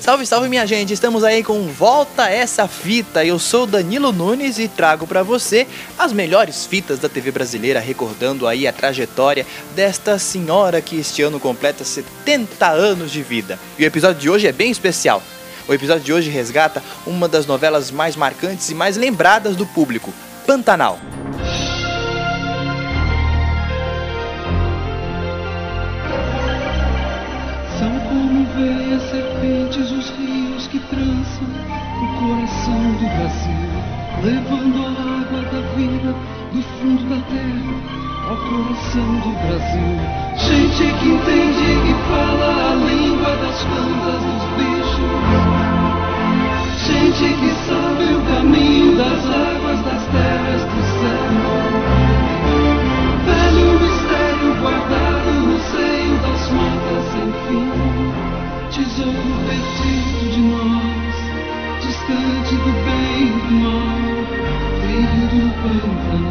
Salve, salve minha gente, estamos aí com Volta Essa Fita. Eu sou Danilo Nunes e trago para você as melhores fitas da TV brasileira, recordando aí a trajetória desta senhora que este ano completa 70 anos de vida. E o episódio de hoje é bem especial. O episódio de hoje resgata uma das novelas mais marcantes e mais lembradas do público, Pantanal. Fundo da terra ao coração do Brasil. Gente que entende e fala a língua das plantas dos bichos. Gente que sabe o caminho das águas, das terras, do céu. Velho mistério guardado no seio das matas sem fim tesouro perdido de nós, distante do bem e do mal, veio do Pantanal.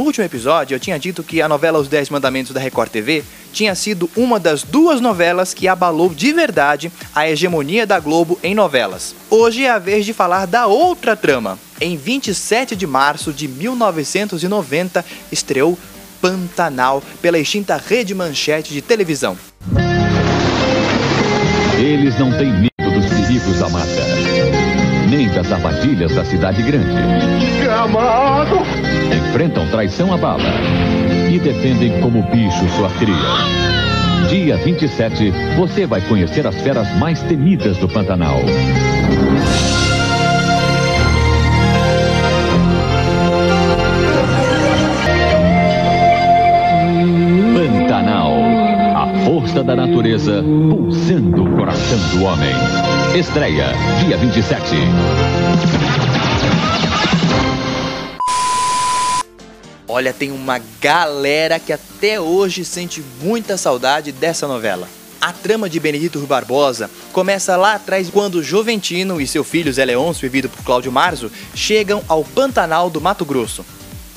No último episódio, eu tinha dito que a novela Os Dez Mandamentos da Record TV tinha sido uma das duas novelas que abalou de verdade a hegemonia da Globo em novelas. Hoje é a vez de falar da outra trama. Em 27 de março de 1990, estreou Pantanal pela extinta Rede Manchete de televisão. Eles não têm medo dos perigos da mata, das armadilhas da cidade grande. Amado! Enfrentam traição à bala e defendem como bicho sua cria. Dia 27, você vai conhecer as feras mais temidas do Pantanal. Pantanal, a força da natureza pulsando o coração do homem. Estreia, dia 27. Olha, tem uma galera que até hoje sente muita saudade dessa novela. A trama de Benedito Rui Barbosa começa lá atrás quando Joventino e seu filho Zé Leôncio, vivido por Cláudio Marzo, chegam ao Pantanal do Mato Grosso.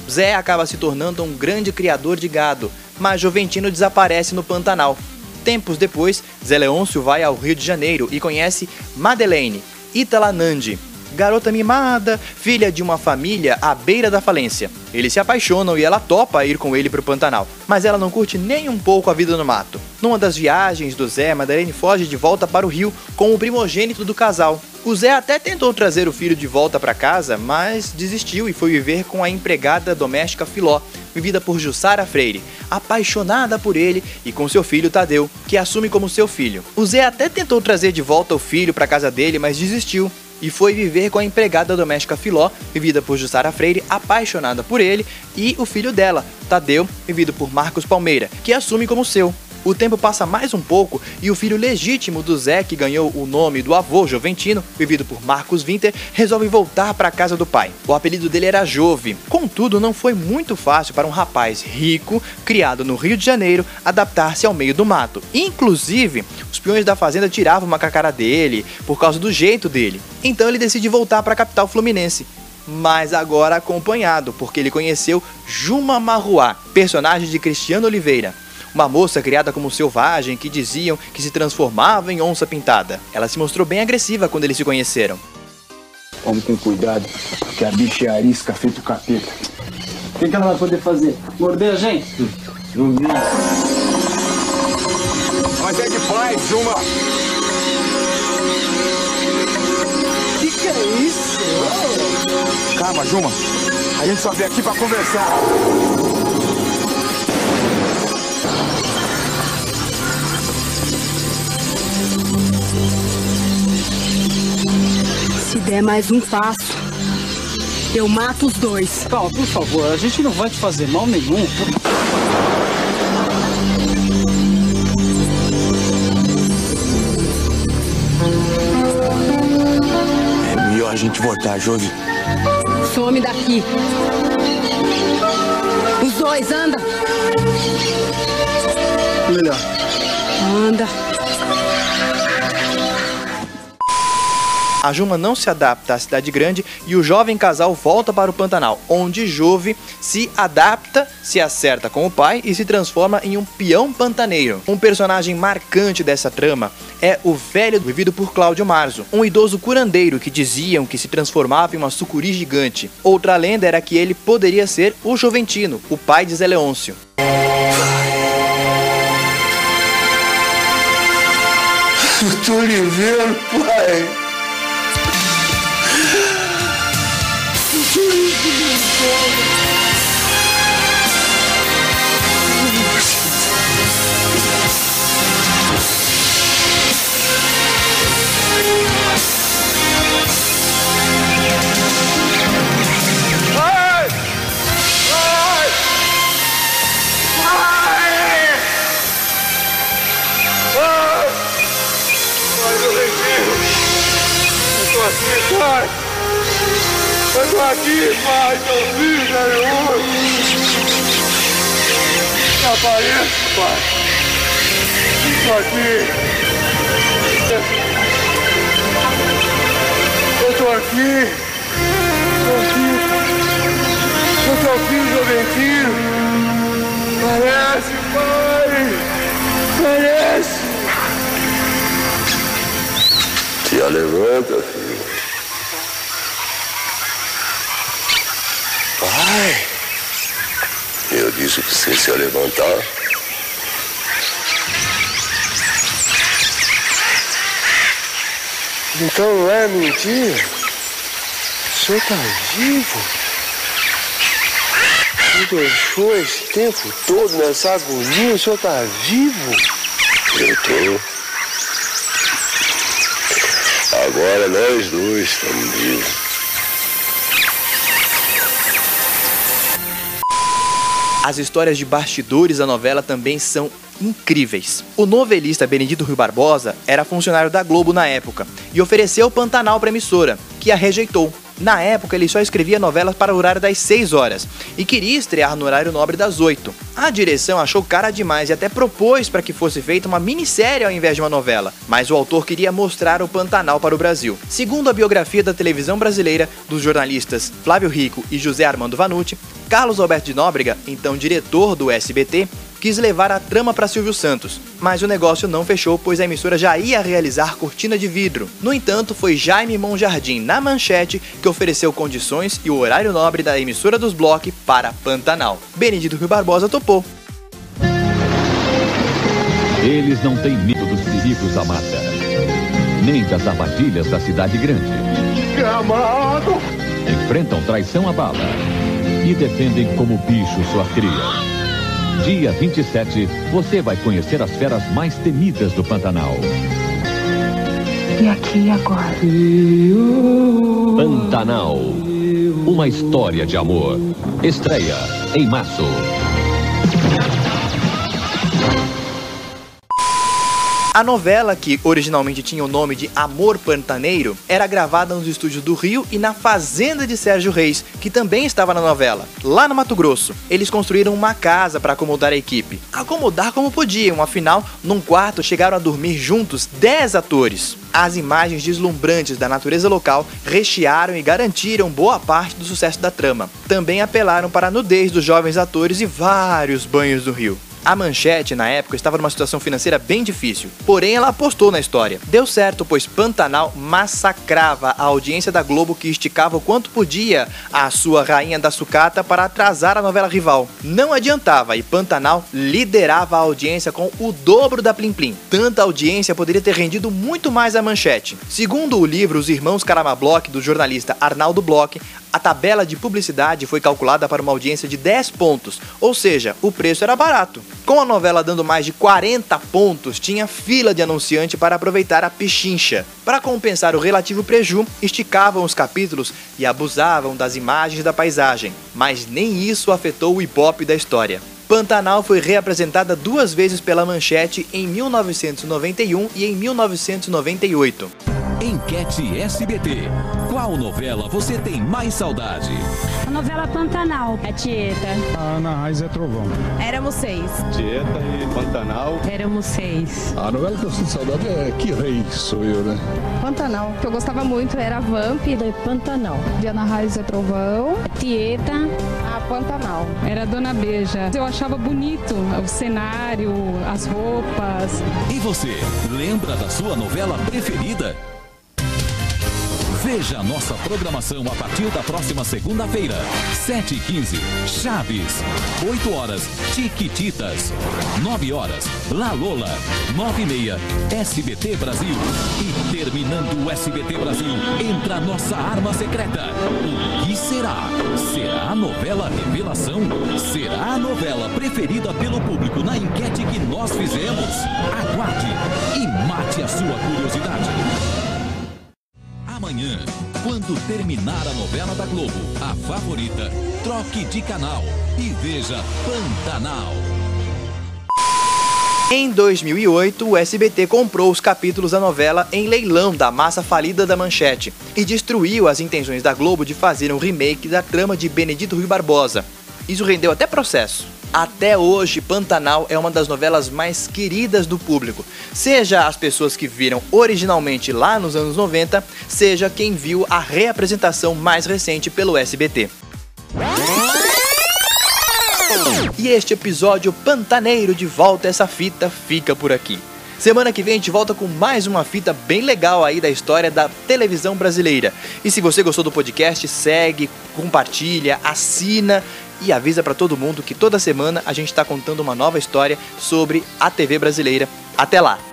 Zé acaba se tornando um grande criador de gado, mas Joventino desaparece no Pantanal. Tempos depois, Zé Leôncio vai ao Rio de Janeiro e conhece Madeleine, Italanandi, garota mimada, filha de uma família à beira da falência. Eles se apaixonam e ela topa ir com ele pro Pantanal, mas ela não curte nem um pouco a vida no mato. Numa das viagens do Zé, Madeleine foge de volta para o Rio com o primogênito do casal. O Zé até tentou trazer o filho de volta para casa, mas desistiu e foi viver com a empregada doméstica Filó, vivida por Jussara Freire, apaixonada por ele e com seu filho Tadeu, que assume como seu filho. O Zé até tentou trazer de volta o filho para casa dele, mas desistiu e foi viver com a empregada doméstica Filó, vivida por Jussara Freire, apaixonada por ele, e o filho dela, Tadeu, vivido por Marcos Palmeira, que assume como seu. O tempo passa mais um pouco e o filho legítimo do Zé, que ganhou o nome do avô Joventino, vivido por Marcos Winter, resolve voltar para a casa do pai. O apelido dele era Jove. Contudo, não foi muito fácil para um rapaz rico, criado no Rio de Janeiro, adaptar-se ao meio do mato. Inclusive, os peões da fazenda tiravam uma cara dele por causa do jeito dele. Então ele decide voltar para a capital fluminense mas agora acompanhado, porque ele conheceu Juma Marruá, personagem de Cristiano Oliveira uma moça criada como selvagem que diziam que se transformava em onça pintada. Ela se mostrou bem agressiva quando eles se conheceram. Homem tem cuidado, que a bicha é arisca feito capeta. O que, que ela vai poder fazer? Morder a gente? Hum. Mas é de paz, Juma! Que que é isso? Calma, Juma. A gente só veio aqui pra conversar. Se der mais um passo, eu mato os dois. Calma, por favor, a gente não vai te fazer mal nenhum. É melhor melhor a gente voltar, Jovem. Some daqui. Os dois, anda. Melhor. Anda. A Juma não se adapta à cidade grande e o jovem casal volta para o Pantanal, onde Jove se adapta, se acerta com o pai e se transforma em um peão pantaneiro. Um personagem marcante dessa trama é o velho vivido por Cláudio Marzo, um idoso curandeiro que diziam que se transformava em uma sucuri gigante. Outra lenda era que ele poderia ser o Joventino, o pai de Zé Leôncio. Eu tô lhe vendo. Pai! Aqui, pai, teu filho, Senhor! Me apareça, pai! Estou aqui! Eu tô aqui! Tô aqui! Eu tô aqui, Joventino! Parece, pai! Parece! Se levanta, filho. Pai, eu disse que você se levantar. Então não é mentira? O senhor tá vivo? O deixou esse tempo todo nessa agonia? O senhor tá vivo? Eu tô. Agora nós dois estamos vivos. As histórias de bastidores da novela também são incríveis. O novelista Benedito Rui Barbosa era funcionário da Globo na época e ofereceu Pantanal para a emissora, que a rejeitou. Na época, ele só escrevia novelas para o horário das 6 horas e queria estrear no horário nobre das 8. A direção achou cara demais e até propôs para que fosse feita uma minissérie ao invés de uma novela, mas o autor queria mostrar o Pantanal para o Brasil. Segundo a biografia da televisão brasileira dos jornalistas Flávio Rico e José Armando Vanucci, Carlos Alberto de Nóbrega, então diretor do SBT, quis levar a trama para Silvio Santos, mas o negócio não fechou pois a emissora já ia realizar Cortina de Vidro. No entanto, foi Jaime Monjardim na manchete que ofereceu condições e o horário nobre da emissora dos Block para Pantanal. Benedito Rui Barbosa topou. Eles não têm medo dos perigos da mata, nem das armadilhas da cidade grande. Amado! Enfrentam traição à bala e defendem como bicho sua cria. Dia 27, você vai conhecer as feras mais temidas do Pantanal. E aqui e agora? Pantanal. Uma história de amor. Estreia em março. A novela, que originalmente tinha o nome de Amor Pantaneiro, era gravada nos estúdios do Rio e na fazenda de Sérgio Reis, que também estava na novela, lá no Mato Grosso. Eles construíram uma casa para acomodar a equipe. Acomodar como podiam, afinal, num quarto chegaram a dormir juntos 10 atores. As imagens deslumbrantes da natureza local rechearam e garantiram boa parte do sucesso da trama. Também apelaram para a nudez dos jovens atores e vários banhos do rio. A Manchete, na época, estava numa situação financeira bem difícil, porém ela apostou na história. Deu certo, pois Pantanal massacrava a audiência da Globo que esticava o quanto podia a sua rainha da sucata para atrasar a novela rival. Não adiantava e Pantanal liderava a audiência com o dobro da Plim Plim. Tanta audiência poderia ter rendido muito mais a Manchete. Segundo o livro Os Irmãos Caramablock, do jornalista Arnaldo Bloch, a tabela de publicidade foi calculada para uma audiência de 10 pontos, ou seja, o preço era barato. Com a novela dando mais de 40 pontos, tinha fila de anunciante para aproveitar a pichincha. Para compensar o relativo preju, esticavam os capítulos e abusavam das imagens da paisagem, mas nem isso afetou o ibope da história. Pantanal foi reapresentada duas vezes pela Manchete em 1991 e em 1998. Enquete SBT. Qual novela você tem mais saudade? A novela Pantanal. A Tieta. A Ana Raiz é Trovão. Éramos seis. Tieta e Pantanal. Éramos seis. A novela que eu sinto saudade é Que Rei Sou Eu, né? Pantanal. O que eu gostava muito era Vamp e Pantanal. Ana Raiz é Trovão. A Tieta. A Pantanal. Era Dona Beija. Eu achava bonito o cenário, as roupas. E você, lembra da sua novela preferida? Veja a nossa programação a partir da próxima segunda-feira, 7h15, Chaves. 8 horas, Tiquititas. 9 horas, La Lola. 9 e meia, SBT Brasil. E terminando o SBT Brasil, entra nossa arma secreta. O que será? Será a novela Revelação? Será a novela preferida pelo público na enquete que nós fizemos? Aguarde e mate a sua curiosidade. Quando terminar a novela da Globo, a favorita, troque de canal e veja Pantanal. Em 2008, o SBT comprou os capítulos da novela em leilão da massa falida da Manchete e destruiu as intenções da Globo de fazer um remake da trama de Benedito Rui Barbosa. Isso rendeu até processo. Até hoje, Pantanal é uma das novelas mais queridas do público, seja as pessoas que viram originalmente lá nos anos 90, seja quem viu a reapresentação mais recente pelo SBT. E este episódio pantaneiro de volta essa fita fica por aqui. Semana que vem a gente volta com mais uma fita bem legal aí da história da televisão brasileira. E se você gostou do podcast, segue, compartilha, assina e avisa para todo mundo que toda semana a gente está contando uma nova história sobre a TV brasileira. Até lá!